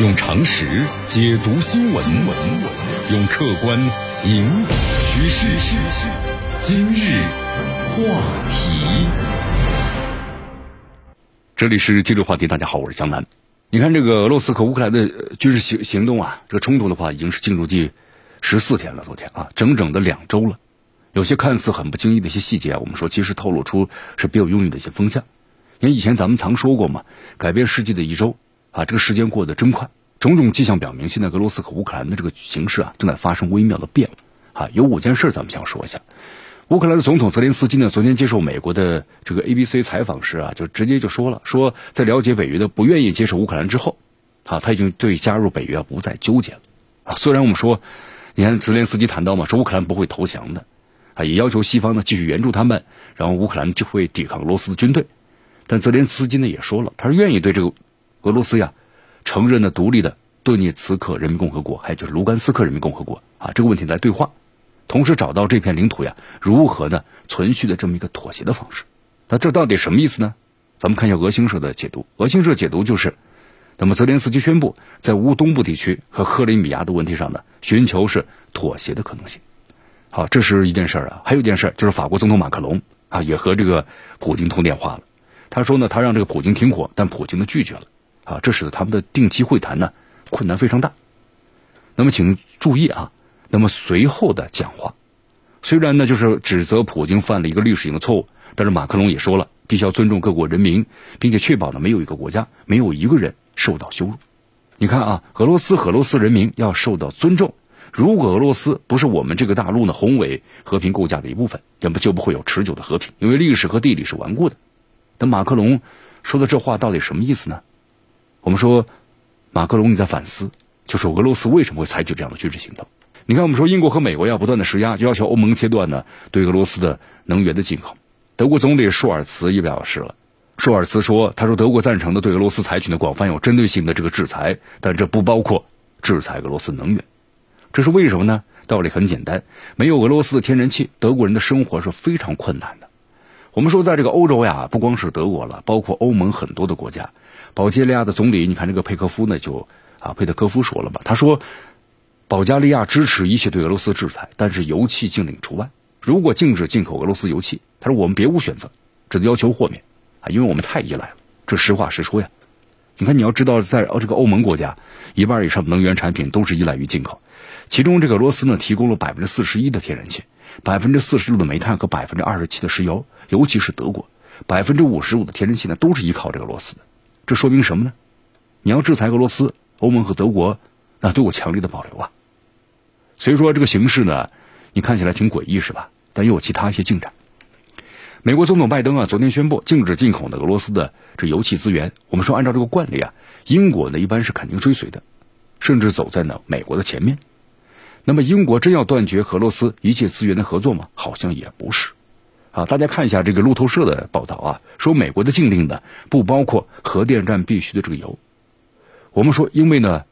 用常识解读新闻，用客观引导趋势。今日话题，这里是今日话题。大家好，我是江南。你看，这个俄罗斯和乌克兰的军事行行动啊，这个冲突的话，已经是进入第十四天了。昨天啊，整整的两周了。有些看似很不经意的一些细节啊，我们说其实透露出是别有用意的一些风向。因为以前咱们常说过嘛，改变世界的一周。啊，这个时间过得真快，种种迹象表明，现在俄罗斯和乌克兰的这个形势啊，正在发生微妙的变化。啊，有五件事咱们想说一下。乌克兰的总统泽连斯基呢，昨天接受美国的这个 ABC 采访时啊，就直接就说了，说在了解北约的不愿意接受乌克兰之后，啊，他已经对加入北约不再纠结了。啊，虽然我们说，你看泽连斯基谈到嘛，说乌克兰不会投降的，啊，也要求西方呢继续援助他们，然后乌克兰就会抵抗俄罗斯的军队。但泽连斯基呢也说了，他是愿意对这个。俄罗斯呀，承认了独立的顿涅茨克人民共和国，还有就是卢甘斯克人民共和国啊，这个问题来对话，同时找到这片领土呀如何呢存续的这么一个妥协的方式。那这到底什么意思呢？咱们看一下俄新社的解读。俄新社解读就是，那么泽连斯基宣布在乌东部地区和克里米亚的问题上呢，寻求是妥协的可能性。好，这是一件事儿啊。还有一件事儿就是法国总统马克龙啊也和这个普京通电话了。他说呢，他让这个普京停火，但普京呢拒绝了。啊，这使得他们的定期会谈呢困难非常大。那么，请注意啊，那么随后的讲话，虽然呢就是指责普京犯了一个历史性的错误，但是马克龙也说了，必须要尊重各国人民，并且确保呢没有一个国家没有一个人受到羞辱。你看啊，俄罗斯和俄罗斯人民要受到尊重。如果俄罗斯不是我们这个大陆呢宏伟和平构架的一部分，那么就不会有持久的和平，因为历史和地理是顽固的。那马克龙说的这话到底什么意思呢？我们说，马克龙你在反思，就是俄罗斯为什么会采取这样的军事行动？你看，我们说英国和美国要不断的施压，就要求欧盟切断呢对俄罗斯的能源的进口。德国总理舒尔茨也表示了，舒尔茨说，他说德国赞成的对俄罗斯采取的广泛有针对性的这个制裁，但这不包括制裁俄罗斯能源。这是为什么呢？道理很简单，没有俄罗斯的天然气，德国人的生活是非常困难的。我们说，在这个欧洲呀，不光是德国了，包括欧盟很多的国家。保加利亚的总理，你看这个佩科夫呢，就啊，佩特科夫说了吧，他说，保加利亚支持一切对俄罗斯制裁，但是油气禁令除外。如果禁止进口俄罗斯油气，他说我们别无选择，只能要求豁免啊，因为我们太依赖了。这实话实说呀。你看，你要知道，在这个欧盟国家，一半以上的能源产品都是依赖于进口，其中这个俄罗斯呢，提供了百分之四十一的天然气，百分之四十六的煤炭和百分之二十七的石油，尤其是德国，百分之五十五的天然气呢，都是依靠这个俄罗斯的。这说明什么呢？你要制裁俄罗斯，欧盟和德国那都有强烈的保留啊。所以说这个形势呢，你看起来挺诡异是吧？但又有其他一些进展。美国总统拜登啊，昨天宣布禁止进口的俄罗斯的这油气资源。我们说按照这个惯例啊，英国呢一般是肯定追随的，甚至走在呢美国的前面。那么英国真要断绝和俄罗斯一切资源的合作吗？好像也不是。啊，大家看一下这个路透社的报道啊，说美国的禁令呢不包括核电站必须的这个油。我们说，因为呢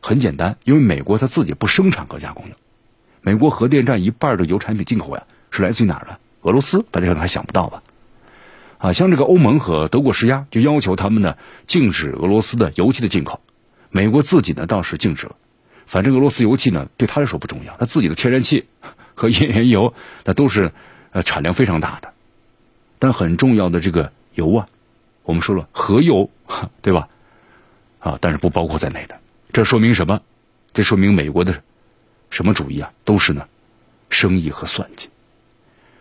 很简单，因为美国它自己不生产和加工油。美国核电站一半的油产品进口呀是来自于哪儿呢？俄罗斯，大家可能还想不到吧？啊，像这个欧盟和德国施压，就要求他们呢禁止俄罗斯的油气的进口。美国自己呢倒是禁止了，反正俄罗斯油气呢对他来说不重要，他自己的天然气 和页岩油那都是。呃，产量非常大的，但很重要的这个油啊，我们说了核油，对吧？啊，但是不包括在内的。这说明什么？这说明美国的什么主义啊？都是呢，生意和算计。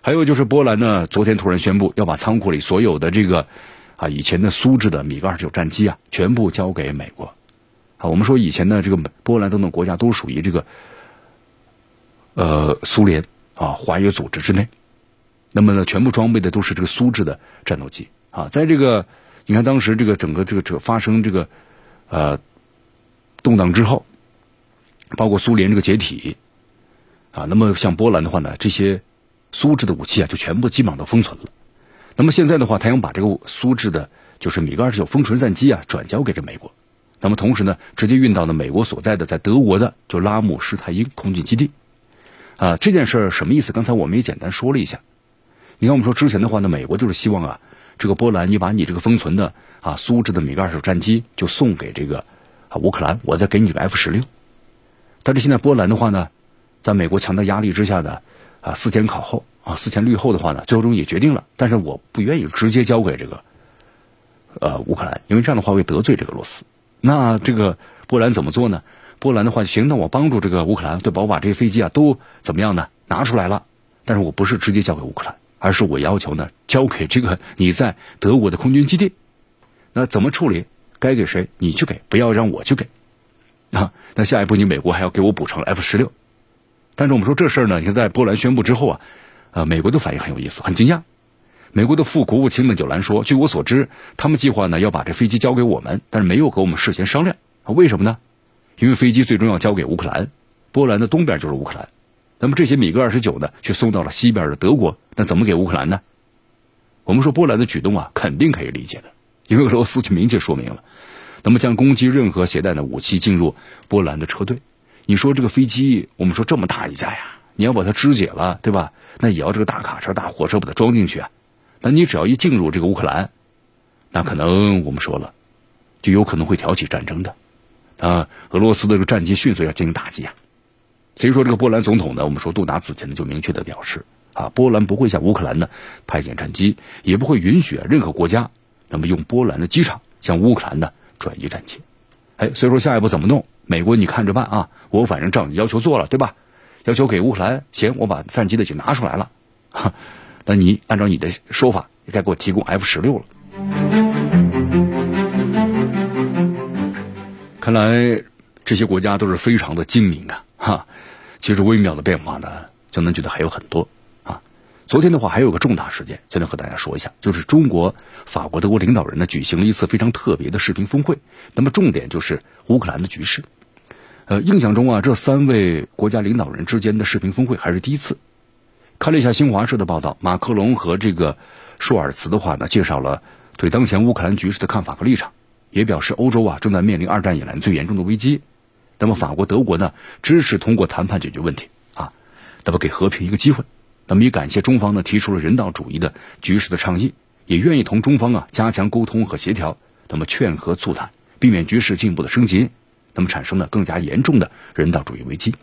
还有就是波兰呢，昨天突然宣布要把仓库里所有的这个啊以前的苏制的米格二十九战机啊，全部交给美国。啊，我们说以前的这个波兰等等国家都属于这个呃苏联啊华约组织之内。那么呢，全部装备的都是这个苏制的战斗机啊，在这个你看当时这个整个这个这发生这个呃动荡之后，包括苏联这个解体啊，那么像波兰的话呢，这些苏制的武器啊就全部基本上都封存了。那么现在的话，他想把这个苏制的就是米格二十九风纯战机啊转交给这美国，那么同时呢，直接运到了美国所在的在德国的就拉姆施泰因空军基地啊。这件事什么意思？刚才我们也简单说了一下。你看，我们说之前的话呢，美国就是希望啊，这个波兰你把你这个封存的啊苏制的米格二手战机就送给这个啊，乌克兰，我再给你个 F 十六。但是现在波兰的话呢，在美国强大压力之下呢，啊，思前考后啊，思前虑后的话呢，最终也决定了，但是我不愿意直接交给这个，呃，乌克兰，因为这样的话会得罪这个罗斯。那这个波兰怎么做呢？波兰的话，行，那我帮助这个乌克兰，对吧？我把这些飞机啊都怎么样呢？拿出来了，但是我不是直接交给乌克兰，而是我要求呢，交给这个你在德国的空军基地。那怎么处理？该给谁你去给，不要让我去给。啊，那下一步你美国还要给我补偿 F 十六。但是我们说这事儿呢，你看在波兰宣布之后啊，呃，美国的反应很有意思，很惊讶。美国的副国务卿呢，纽兰说，据我所知，他们计划呢要把这飞机交给我们，但是没有和我们事先商量。为什么呢？因为飞机最终要交给乌克兰，波兰的东边就是乌克兰。那么这些米格二十九呢，却送到了西边的德国，那怎么给乌克兰呢？我们说波兰的举动啊，肯定可以理解的，因为俄罗斯就明确说明了，那么将攻击任何携带的武器进入波兰的车队。你说这个飞机，我们说这么大一架呀，你要把它肢解了，对吧？那也要这个大卡车、大火车把它装进去啊。那你只要一进入这个乌克兰，那可能我们说了，就有可能会挑起战争的。啊，俄罗斯的这个战机迅速要进行打击啊。所以说，这个波兰总统呢，我们说杜达此前呢就明确的表示啊，波兰不会向乌克兰呢派遣战机，也不会允许任何国家那么用波兰的机场向乌克兰呢转移战机。哎，所以说下一步怎么弄？美国你看着办啊，我反正照你要求做了，对吧？要求给乌克兰，行，我把战机的就拿出来了。哈，那你按照你的说法，你该给我提供 F 十六了。看来这些国家都是非常的精明啊。哈，其实微妙的变化呢，江南觉得还有很多啊。昨天的话还有个重大事件，江南和大家说一下，就是中国、法国、德国领导人呢举行了一次非常特别的视频峰会。那么重点就是乌克兰的局势。呃，印象中啊，这三位国家领导人之间的视频峰会还是第一次。看了一下新华社的报道，马克龙和这个舒尔茨的话呢，介绍了对当前乌克兰局势的看法和立场，也表示欧洲啊正在面临二战以来最严重的危机。那么法国、德国呢支持通过谈判解决问题啊，那么给和平一个机会。那么也感谢中方呢提出了人道主义的局势的倡议，也愿意同中方啊加强沟通和协调，那么劝和促谈，避免局势进一步的升级。那么产生了更加严重的人道主义危机。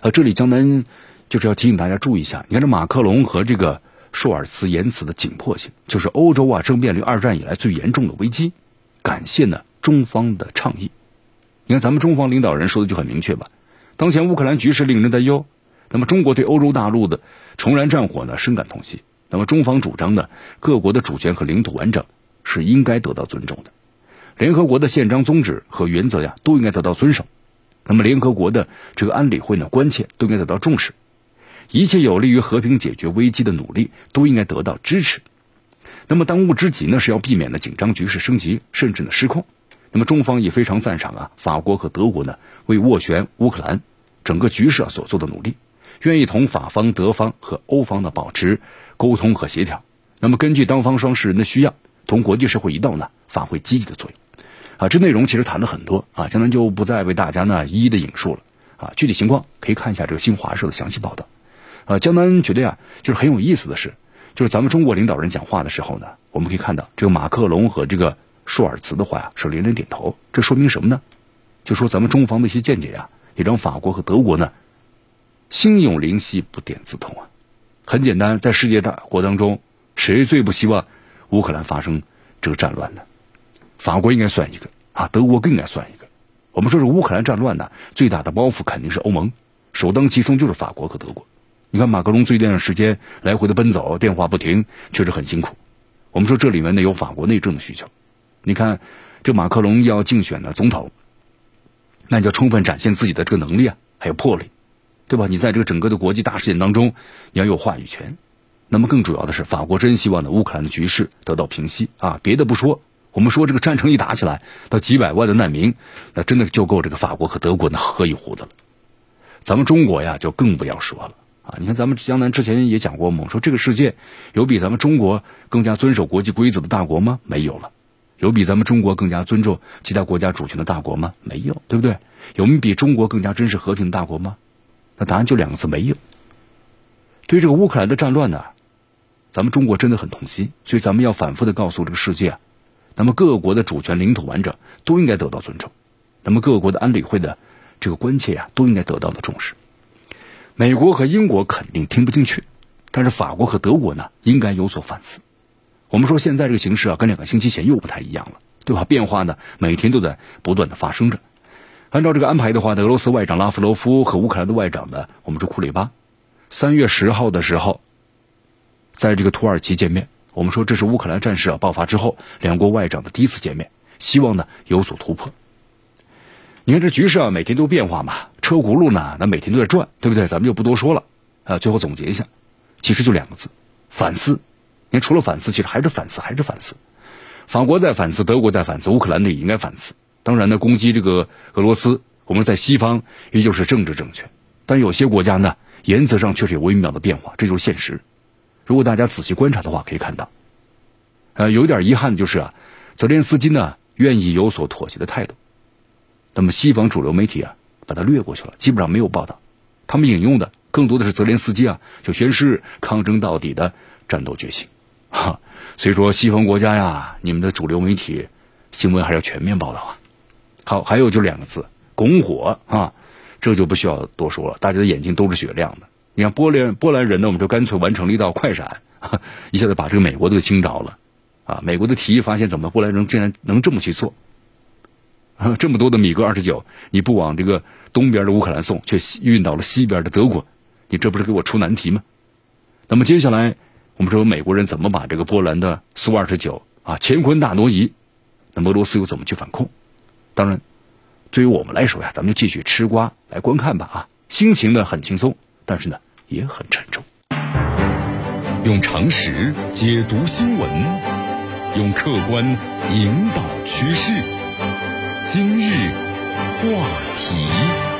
呃，这里江南就是要提醒大家注意一下，你看这马克龙和这个舒尔茨言辞的紧迫性，就是欧洲啊正面临二战以来最严重的危机。感谢呢中方的倡议。你看咱们中方领导人说的就很明确吧，当前乌克兰局势令人担忧。那么中国对欧洲大陆的重燃战火呢深感痛惜。那么中方主张呢各国的主权和领土完整是应该得到尊重的。联合国的宪章宗旨和原则呀，都应该得到遵守。那么，联合国的这个安理会呢，关切都应该得到重视。一切有利于和平解决危机的努力都应该得到支持。那么，当务之急呢，是要避免呢紧张局势升级，甚至呢失控。那么，中方也非常赞赏啊，法国和德国呢为斡旋乌克兰整个局势啊所做的努力，愿意同法方、德方和欧方呢保持沟通和协调。那么，根据当方双事人的需要，同国际社会一道呢发挥积极的作用。啊，这内容其实谈了很多啊，江南就不再为大家呢一一的引述了啊。具体情况可以看一下这个新华社的详细报道。呃，江南觉得呀，就是很有意思的是，就是咱们中国领导人讲话的时候呢，我们可以看到这个马克龙和这个舒尔茨的话呀是连连点头，这说明什么呢？就说咱们中方的一些见解呀，也让法国和德国呢心有灵犀不点自通啊。很简单，在世界大国当中，谁最不希望乌克兰发生这个战乱呢？法国应该算一个啊，德国更应该算一个。我们说是乌克兰战乱呢，最大的包袱肯定是欧盟，首当其冲就是法国和德国。你看马克龙最近时间来回的奔走，电话不停，确实很辛苦。我们说这里面呢有法国内政的需求。你看这马克龙要竞选的总统，那你就充分展现自己的这个能力啊，还有魄力，对吧？你在这个整个的国际大事件当中，你要有话语权。那么更主要的是，法国真希望呢乌克兰的局势得到平息啊，别的不说。我们说这个战争一打起来，到几百万的难民，那真的就够这个法国和德国呢喝一壶的了。咱们中国呀，就更不要说了啊！你看咱们江南之前也讲过嘛，说这个世界有比咱们中国更加遵守国际规则的大国吗？没有了。有比咱们中国更加尊重其他国家主权的大国吗？没有，对不对？有比中国更加珍视和平的大国吗？那答案就两个字：没有。对这个乌克兰的战乱呢，咱们中国真的很痛心，所以咱们要反复的告诉这个世界啊。那么各国的主权、领土完整都应该得到尊重，那么各国的安理会的这个关切呀，都应该得到的重视。美国和英国肯定听不进去，但是法国和德国呢，应该有所反思。我们说现在这个形势啊，跟两个星期前又不太一样了，对吧？变化呢，每天都在不断的发生着。按照这个安排的话呢，俄罗斯外长拉夫罗夫和乌克兰的外长呢，我们说库里巴，三月十号的时候，在这个土耳其见面。我们说这是乌克兰战事啊爆发之后，两国外长的第一次见面，希望呢有所突破。你看这局势啊，每天都变化嘛，车轱辘呢，那每天都在转，对不对？咱们就不多说了啊。最后总结一下，其实就两个字：反思。你，除了反思，其实还是反思，还是反思。法国在反思，德国在反思，乌克兰呢也应该反思。当然呢，攻击这个俄罗斯，我们在西方依旧是政治正确，但有些国家呢，原则上确实有微妙的变化，这就是现实。如果大家仔细观察的话，可以看到，呃，有点遗憾的就是啊，泽连斯基呢愿意有所妥协的态度，那么西方主流媒体啊把它略过去了，基本上没有报道，他们引用的更多的是泽连斯基啊就宣誓抗争到底的战斗决心，哈，所以说西方国家呀，你们的主流媒体新闻还是要全面报道啊。好，还有就两个字，拱火啊，这就不需要多说了，大家的眼睛都是雪亮的。你看波兰波兰人呢，我们就干脆完成了一道快闪，一下子把这个美国都给惊着了，啊，美国的提议发现怎么波兰人竟然能这么去做，啊这么多的米格二十九，你不往这个东边的乌克兰送，却运到了西边的德国，你这不是给我出难题吗？那么接下来我们说美国人怎么把这个波兰的苏二十九啊乾坤大挪移，那俄罗斯又怎么去反控？当然，对于我们来说呀，咱们就继续吃瓜来观看吧啊，心情呢很轻松。但是呢，也很沉重。用常识解读新闻，用客观引导趋势。今日话题。